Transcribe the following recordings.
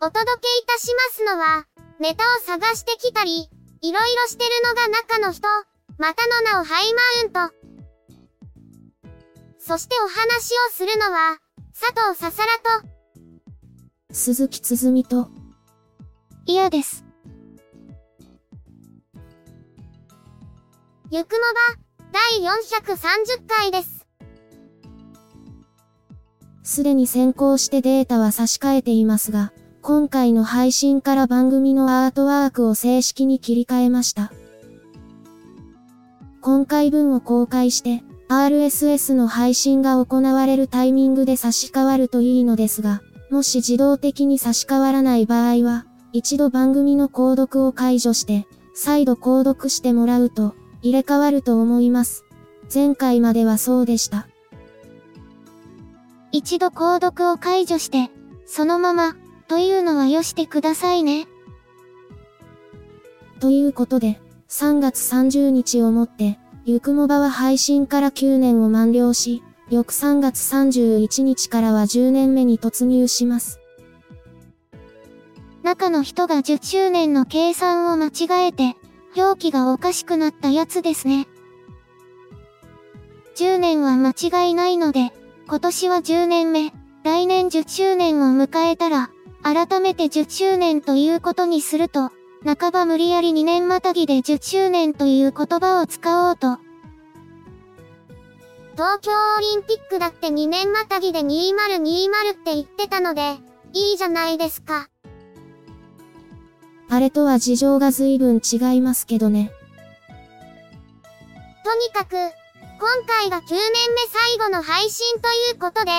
お届けいたしますのは、ネタを探してきたり、いろいろしてるのが中の人、またの名をハイマウント。そしてお話をするのは、佐藤ささらと、鈴木つづみと、嫌です。ゆくもば、第430回です。すでに先行してデータは差し替えていますが、今回の配信から番組のアートワークを正式に切り替えました。今回分を公開して、RSS の配信が行われるタイミングで差し替わるといいのですが、もし自動的に差し替わらない場合は、一度番組の購読を解除して、再度購読してもらうと、入れ替わると思います。前回まではそうでした。一度購読を解除して、そのまま、というのはよしてくださいね。ということで、3月30日をもって、ゆくもばは配信から9年を満了し、翌3月31日からは10年目に突入します。中の人が10周年の計算を間違えて、表記がおかしくなったやつですね。10年は間違いないので、今年は10年目、来年10周年を迎えたら、改めて10周年ということにすると、半ば無理やり2年またぎで10周年という言葉を使おうと。東京オリンピックだって2年またぎで2020って言ってたので、いいじゃないですか。あれとは事情が随分違いますけどね。とにかく、今回が9年目最後の配信ということで、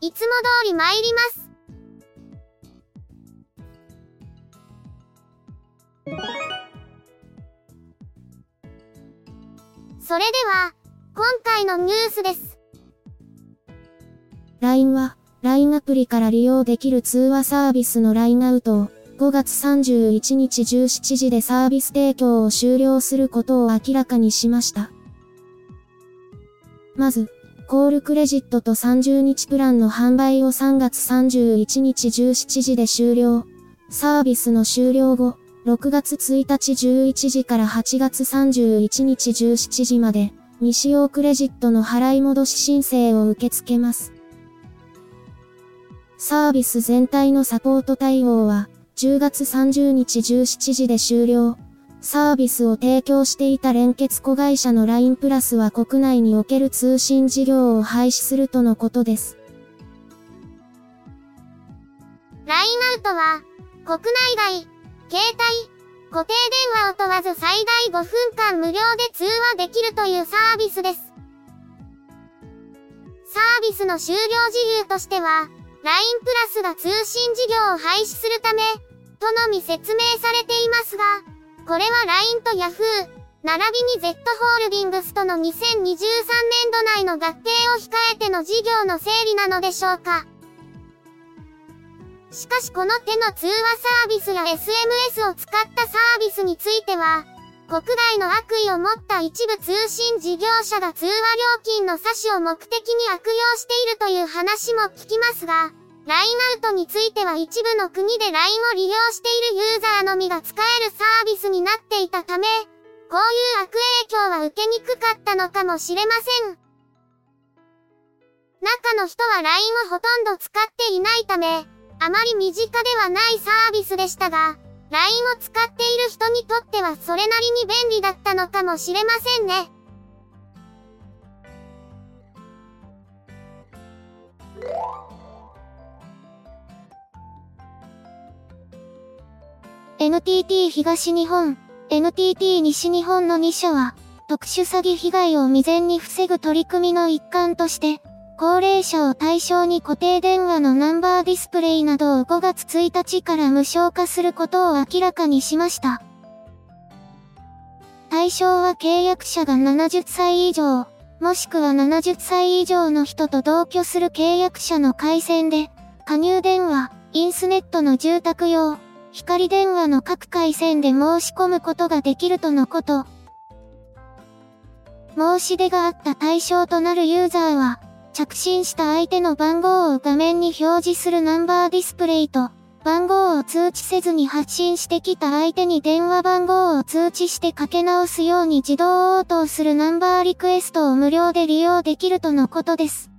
いつも通り参ります。それでは、今回のニュースです。LINE は、LINE アプリから利用できる通話サービスの LINE アウトを、5月31日17時でサービス提供を終了することを明らかにしました。まず、コールクレジットと30日プランの販売を3月31日17時で終了。サービスの終了後、6月1日11時から8月31日17時まで、未使用クレジットの払い戻し申請を受け付けます。サービス全体のサポート対応は、10月30日17時で終了。サービスを提供していた連結子会社の LINE プラスは国内における通信事業を廃止するとのことです。LINE アウトは、国内外、携帯、固定電話を問わず最大5分間無料で通話できるというサービスです。サービスの終了事由としては、LINE プラスが通信事業を廃止するため、とのみ説明されていますが、これは LINE と Yahoo、並びに Z ホールディングスとの2023年度内の合併を控えての事業の整理なのでしょうか。しかしこの手の通話サービスや SMS を使ったサービスについては、国内の悪意を持った一部通信事業者が通話料金の差しを目的に悪用しているという話も聞きますが、LINE アウトについては一部の国で LINE を利用しているユーザーのみが使えるサービスになっていたため、こういう悪影響は受けにくかったのかもしれません。中の人は LINE をほとんど使っていないため、あまり身近ではないサービスでしたが、LINE を使っている人にとってはそれなりに便利だったのかもしれませんね。NTT 東日本、NTT 西日本の2社は、特殊詐欺被害を未然に防ぐ取り組みの一環として、高齢者を対象に固定電話のナンバーディスプレイなどを5月1日から無償化することを明らかにしました。対象は契約者が70歳以上、もしくは70歳以上の人と同居する契約者の回線で、加入電話、インスネットの住宅用、光電話の各回線で申し込むことができるとのこと。申し出があった対象となるユーザーは、着信した相手の番号を画面に表示するナンバーディスプレイと、番号を通知せずに発信してきた相手に電話番号を通知してかけ直すように自動応答するナンバーリクエストを無料で利用できるとのことです。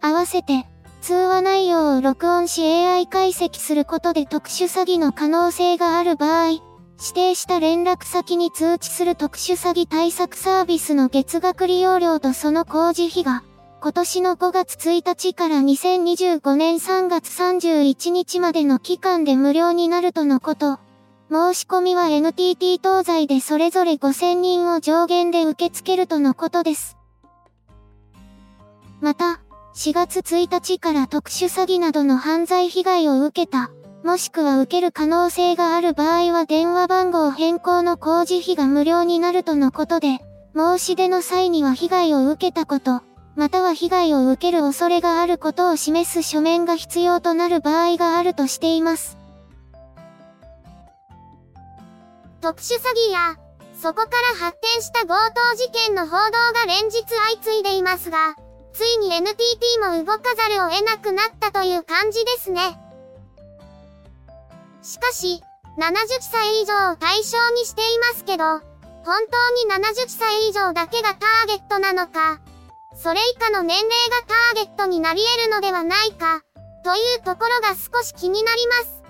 合わせて、通話内容を録音し AI 解析することで特殊詐欺の可能性がある場合、指定した連絡先に通知する特殊詐欺対策サービスの月額利用料とその工事費が、今年の5月1日から2025年3月31日までの期間で無料になるとのこと。申し込みは NTT 東西でそれぞれ5000人を上限で受け付けるとのことです。また、4月1日から特殊詐欺などの犯罪被害を受けたもしくは受ける可能性がある場合は電話番号変更の工事費が無料になるとのことで、申し出の際には被害を受けたこと、または被害を受ける恐れがあることを示す書面が必要となる場合があるとしています。特殊詐欺や、そこから発展した強盗事件の報道が連日相次いでいますが、ついに NTT も動かざるを得なくなったという感じですね。しかし、70歳以上を対象にしていますけど、本当に70歳以上だけがターゲットなのか、それ以下の年齢がターゲットになり得るのではないか、というところが少し気になります。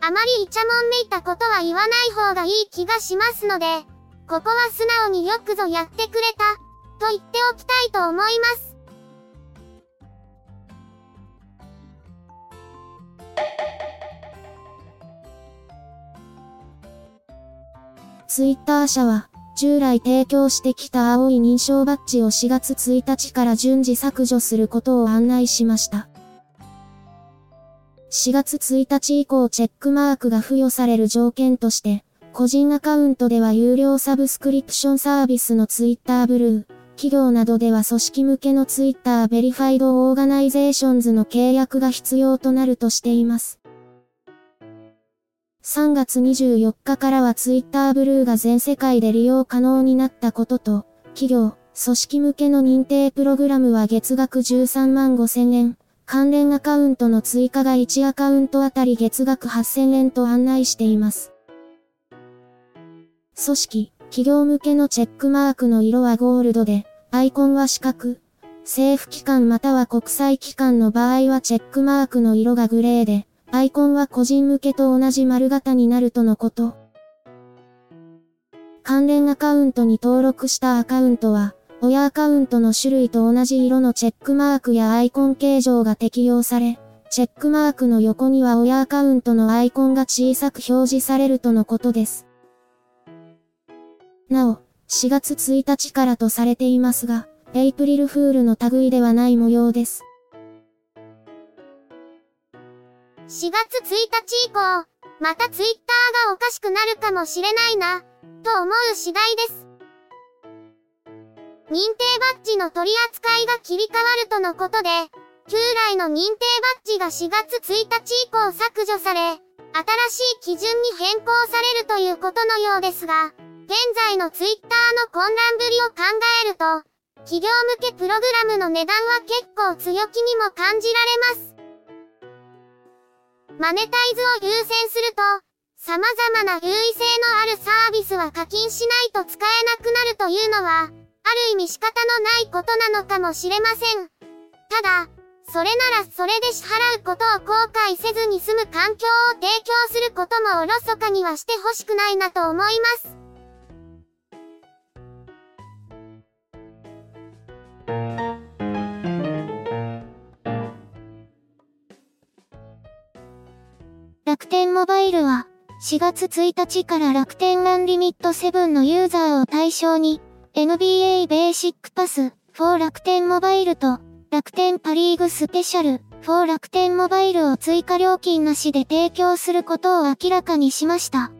あまりイチャモンめいたことは言わない方がいい気がしますので、ここは素直によくぞやってくれた、と言っておきたいと思います。ツイッター社は、従来提供してきた青い認証バッジを4月1日から順次削除することを案内しました。4月1日以降チェックマークが付与される条件として、個人アカウントでは有料サブスクリプションサービスの Twitter Blue、企業などでは組織向けの Twitter Verified Organizations の契約が必要となるとしています。3月24日からはツイッターブルーが全世界で利用可能になったことと、企業、組織向けの認定プログラムは月額13万5千円、関連アカウントの追加が1アカウントあたり月額8000円と案内しています。組織、企業向けのチェックマークの色はゴールドで、アイコンは四角。政府機関または国際機関の場合はチェックマークの色がグレーで、アイコンは個人向けと同じ丸型になるとのこと。関連アカウントに登録したアカウントは、親アカウントの種類と同じ色のチェックマークやアイコン形状が適用され、チェックマークの横には親アカウントのアイコンが小さく表示されるとのことです。なお、4月1日からとされていますが、エイプリルフールの類ではない模様です。4月1日以降、またツイッターがおかしくなるかもしれないな、と思う次第です。認定バッジの取り扱いが切り替わるとのことで、旧来の認定バッジが4月1日以降削除され、新しい基準に変更されるということのようですが、現在のツイッターの混乱ぶりを考えると、企業向けプログラムの値段は結構強気にも感じられます。マネタイズを優先すると、様々な優位性のあるサービスは課金しないと使えなくなるというのは、ある意味仕方のないことなのかもしれません。ただ、それならそれで支払うことを後悔せずに済む環境を提供することもおろそかにはしてほしくないなと思います。モバイルは、4月1日から楽天アンリミット7のユーザーを対象に、NBA ベーシックパス、4楽天モバイルと、楽天パリーグスペシャル、4楽天モバイルを追加料金なしで提供することを明らかにしました。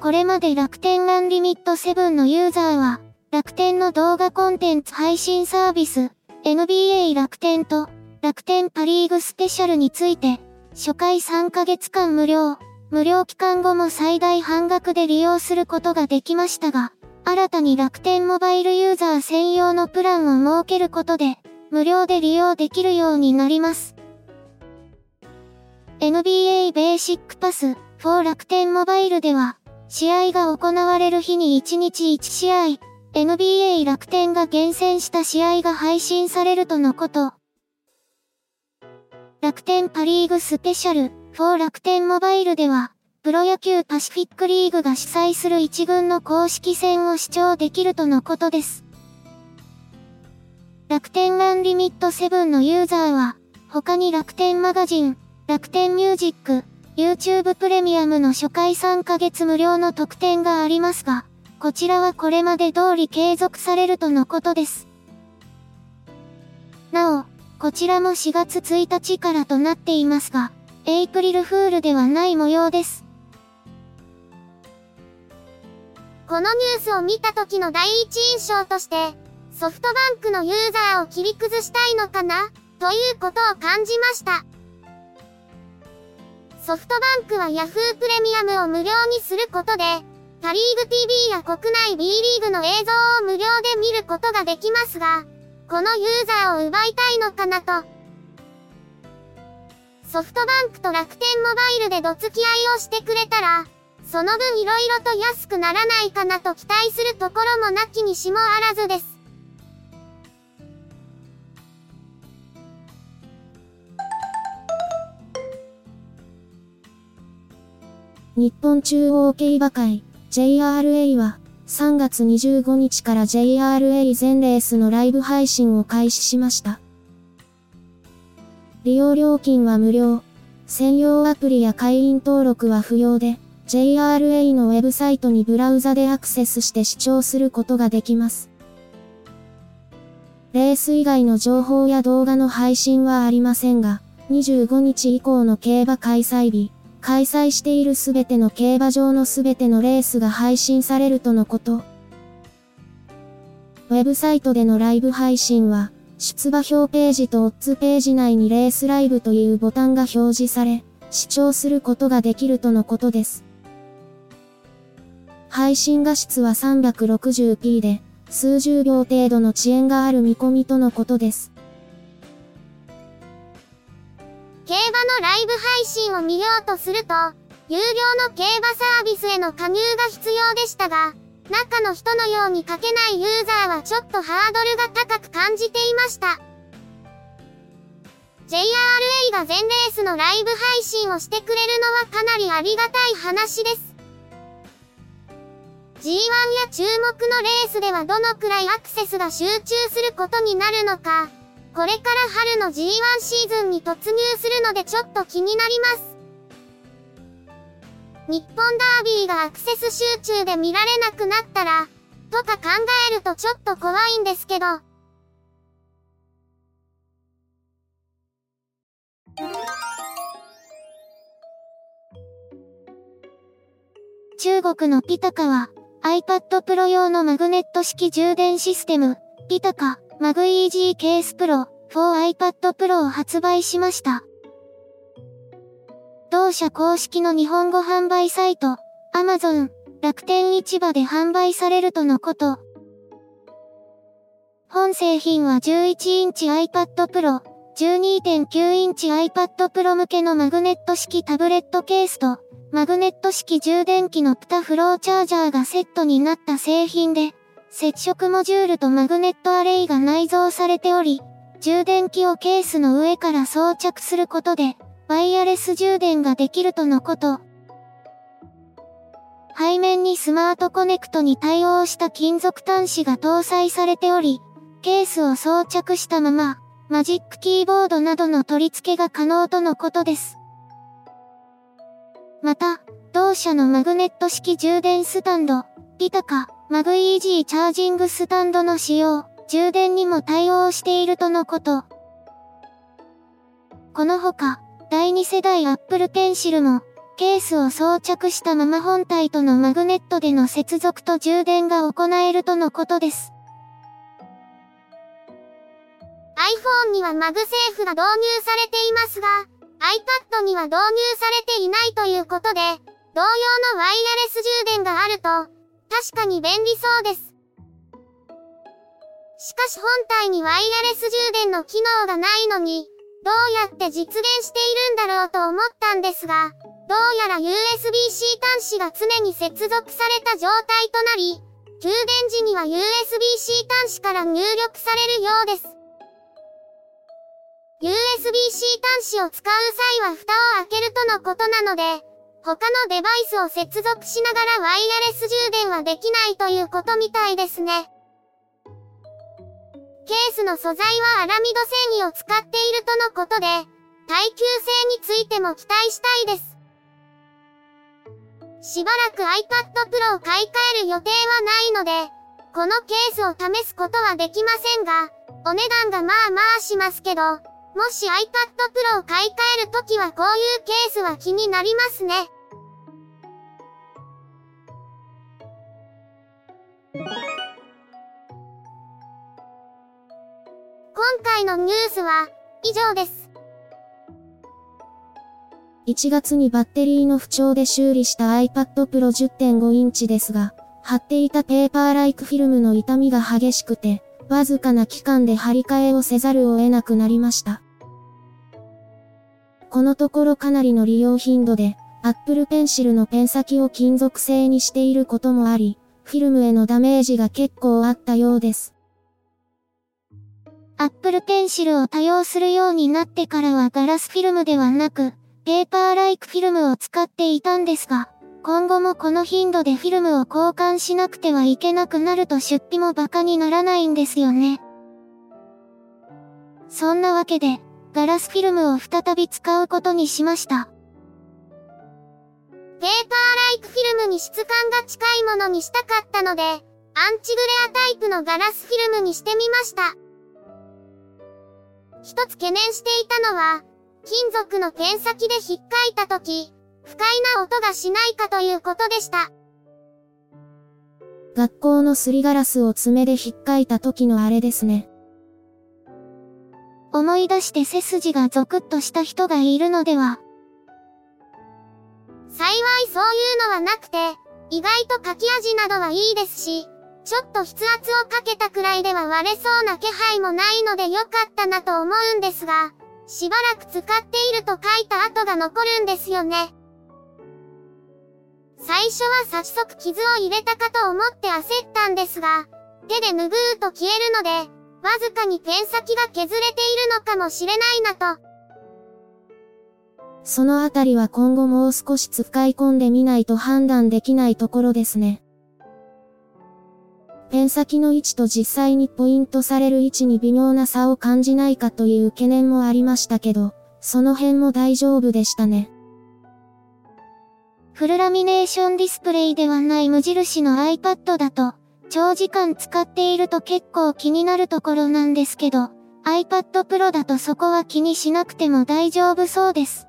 これまで楽天アンリミット7のユーザーは、楽天の動画コンテンツ配信サービス、NBA 楽天と、楽天パリーグスペシャルについて、初回3ヶ月間無料、無料期間後も最大半額で利用することができましたが、新たに楽天モバイルユーザー専用のプランを設けることで、無料で利用できるようになります。NBA ベーシックパス4楽天モバイルでは、試合が行われる日に1日1試合、NBA 楽天が厳選した試合が配信されるとのこと。楽天パリーグスペシャル4楽天モバイルでは、プロ野球パシフィックリーグが主催する一軍の公式戦を視聴できるとのことです。楽天アンリミット7のユーザーは、他に楽天マガジン、楽天ミュージック、YouTube プレミアムの初回3ヶ月無料の特典がありますが、こちらはこれまで通り継続されるとのことです。なお、こちらも4月1日からとなっていますが、エイプリルフールではない模様です。このニュースを見た時の第一印象として、ソフトバンクのユーザーを切り崩したいのかなということを感じました。ソフトバンクは Yahoo プレミアムを無料にすることで、パリーグ TV や国内 B リーグの映像を無料で見ることができますが、このユーザーを奪いたいのかなと。ソフトバンクと楽天モバイルでどつき合いをしてくれたら、その分色々と安くならないかなと期待するところもなきにしもあらずです。日本中央競馬会 JRA は3月25日から JRA 全レースのライブ配信を開始しました。利用料金は無料。専用アプリや会員登録は不要で、JRA のウェブサイトにブラウザでアクセスして視聴することができます。レース以外の情報や動画の配信はありませんが、25日以降の競馬開催日、開催しているすべての競馬場のすべてのレースが配信されるとのこと。ウェブサイトでのライブ配信は、出馬表ページとオッズページ内にレースライブというボタンが表示され、視聴することができるとのことです。配信画質は 360p で、数十秒程度の遅延がある見込みとのことです。競馬のライブ配信を見ようとすると、有料の競馬サービスへの加入が必要でしたが、中の人のように書けないユーザーはちょっとハードルが高く感じていました。JRA が全レースのライブ配信をしてくれるのはかなりありがたい話です。G1 や注目のレースではどのくらいアクセスが集中することになるのか、これから春の G1 シーズンに突入するのでちょっと気になります。日本ダービーがアクセス集中で見られなくなったら、とか考えるとちょっと怖いんですけど。中国のピタカは iPad Pro 用のマグネット式充電システム、ピタカ MagEasy Case Pro for iPad Pro を発売しました。同社公式の日本語販売サイト、Amazon、楽天市場で販売されるとのこと。本製品は11インチ iPad Pro、12.9インチ iPad Pro 向けのマグネット式タブレットケースと、マグネット式充電器のプタフローチャージャーがセットになった製品で、接触モジュールとマグネットアレイが内蔵されており、充電器をケースの上から装着することで、ワイヤレス充電ができるとのこと。背面にスマートコネクトに対応した金属端子が搭載されており、ケースを装着したまま、マジックキーボードなどの取り付けが可能とのことです。また、同社のマグネット式充電スタンド、 PITAKA、MagEZ Charging Stand の使用、充電にも対応しているとのこと。このほか、第2世代 Apple Pencil も、ケースを装着したまま本体とのマグネットでの接続と充電が行えるとのことです。iPhone には MagSafe が導入されていますが、iPad には導入されていないということで、同様のワイヤレス充電があると、確かに便利そうです。しかし本体にワイヤレス充電の機能がないのに、どうやって実現しているんだろうと思ったんですが、どうやら USB-C 端子が常に接続された状態となり、充電時には USB-C 端子から入力されるようです。USB-C 端子を使う際は蓋を開けるとのことなので、他のデバイスを接続しながらワイヤレス充電はできないということみたいですね。ケースの素材はアラミド繊維を使っているとのことで、耐久性についても期待したいです。しばらく iPad Pro を買い替える予定はないので、このケースを試すことはできませんが、お値段がまあまあしますけど、もし iPad Pro を買い替えるときはこういうケースは気になりますね。今回のニュースは以上です。1月にバッテリーの不調で修理した iPad Pro 10.5インチですが、貼っていたペーパーライクフィルムの傷みが激しくて、わずかな期間で張り替えをせざるを得なくなりました。このところかなりの利用頻度で、Apple Pencil のペン先を金属製にしていることもあり、フィルムへのダメージが結構あったようです。Apple Pencil を多用するようになってからはガラスフィルムではなく、ペーパーライクフィルムを使っていたんですが、今後もこの頻度でフィルムを交換しなくてはいけなくなると出費もバカにならないんですよね。そんなわけで、ガラスフィルムを再び使うことにしました。ペーパーライクフィルムに質感が近いものにしたかったので、アンチグレアタイプのガラスフィルムにしてみました。一つ懸念していたのは、金属のペン先で引っかいた時、不快な音がしないかということでした。学校のすりガラスを爪で引っかいた時のあれですね。思い出して背筋がゾクッとした人がいるのでは。幸いそういうのはなくて、意外と書き味などはいいですし、ちょっと筆圧をかけたくらいでは割れそうな気配もないので良かったなと思うんですが、しばらく使っていると書いた跡が残るんですよね。最初は早速傷を入れたかと思って焦ったんですが、手で拭うと消えるので、わずかにペン先が削れているのかもしれないなと。そのあたりは今後もう少し使い込んでみないと判断できないところですね。ペン先の位置と実際にポイントされる位置に微妙な差を感じないかという懸念もありましたけど、その辺も大丈夫でしたね。フルラミネーションディスプレイではない無印の iPad だと、長時間使っていると結構気になるところなんですけど、iPad Pro だとそこは気にしなくても大丈夫そうです。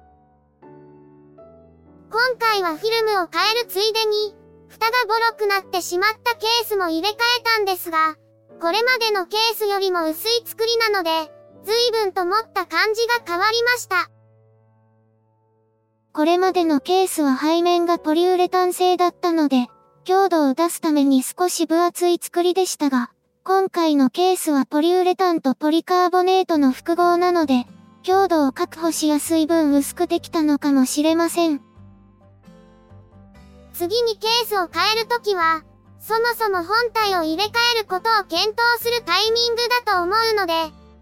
今回はフィルムを変えるついでに、蓋がボロくなってしまったケースも入れ替えたんですが、これまでのケースよりも薄い作りなので、随分と持った感じが変わりました。これまでのケースは背面がポリウレタン製だったので、強度を出すために少し分厚い作りでしたが、今回のケースはポリウレタンとポリカーボネートの複合なので、強度を確保しやすい分薄くできたのかもしれません。次にケースを変えるときは、そもそも本体を入れ替えることを検討するタイミングだと思うので、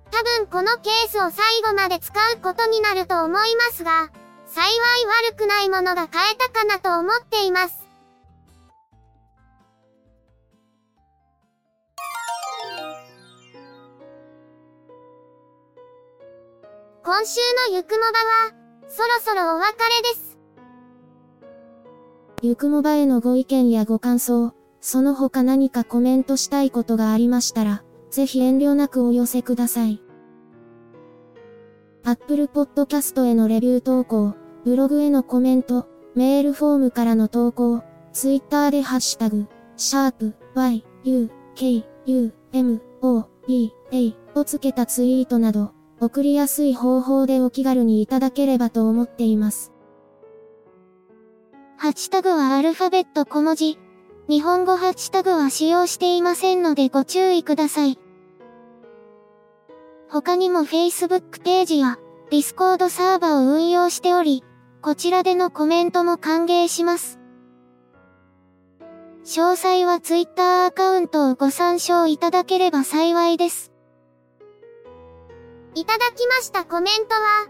多分このケースを最後まで使うことになると思いますが、幸い悪くないものが買えたかなと思っています。今週のゆくもばは、そろそろお別れです。ゆくもばへのご意見やご感想、その他何かコメントしたいことがありましたら、ぜひ遠慮なくお寄せください。Apple Podcast へのレビュー投稿、ブログへのコメント、メールフォームからの投稿、Twitter でハッシュタグ、シャープ y, u, k, u, m, o, b, a をつけたツイートなど、送りやすい方法でお気軽にいただければと思っています。ハッシュタグはアルファベット小文字。日本語ハッシュタグは使用していませんのでご注意ください。他にも Facebook ページや Discord サーバを運用しており、こちらでのコメントも歓迎します。詳細は Twitter アカウントをご参照いただければ幸いです。いただきましたコメントは、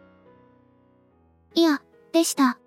いや、でした。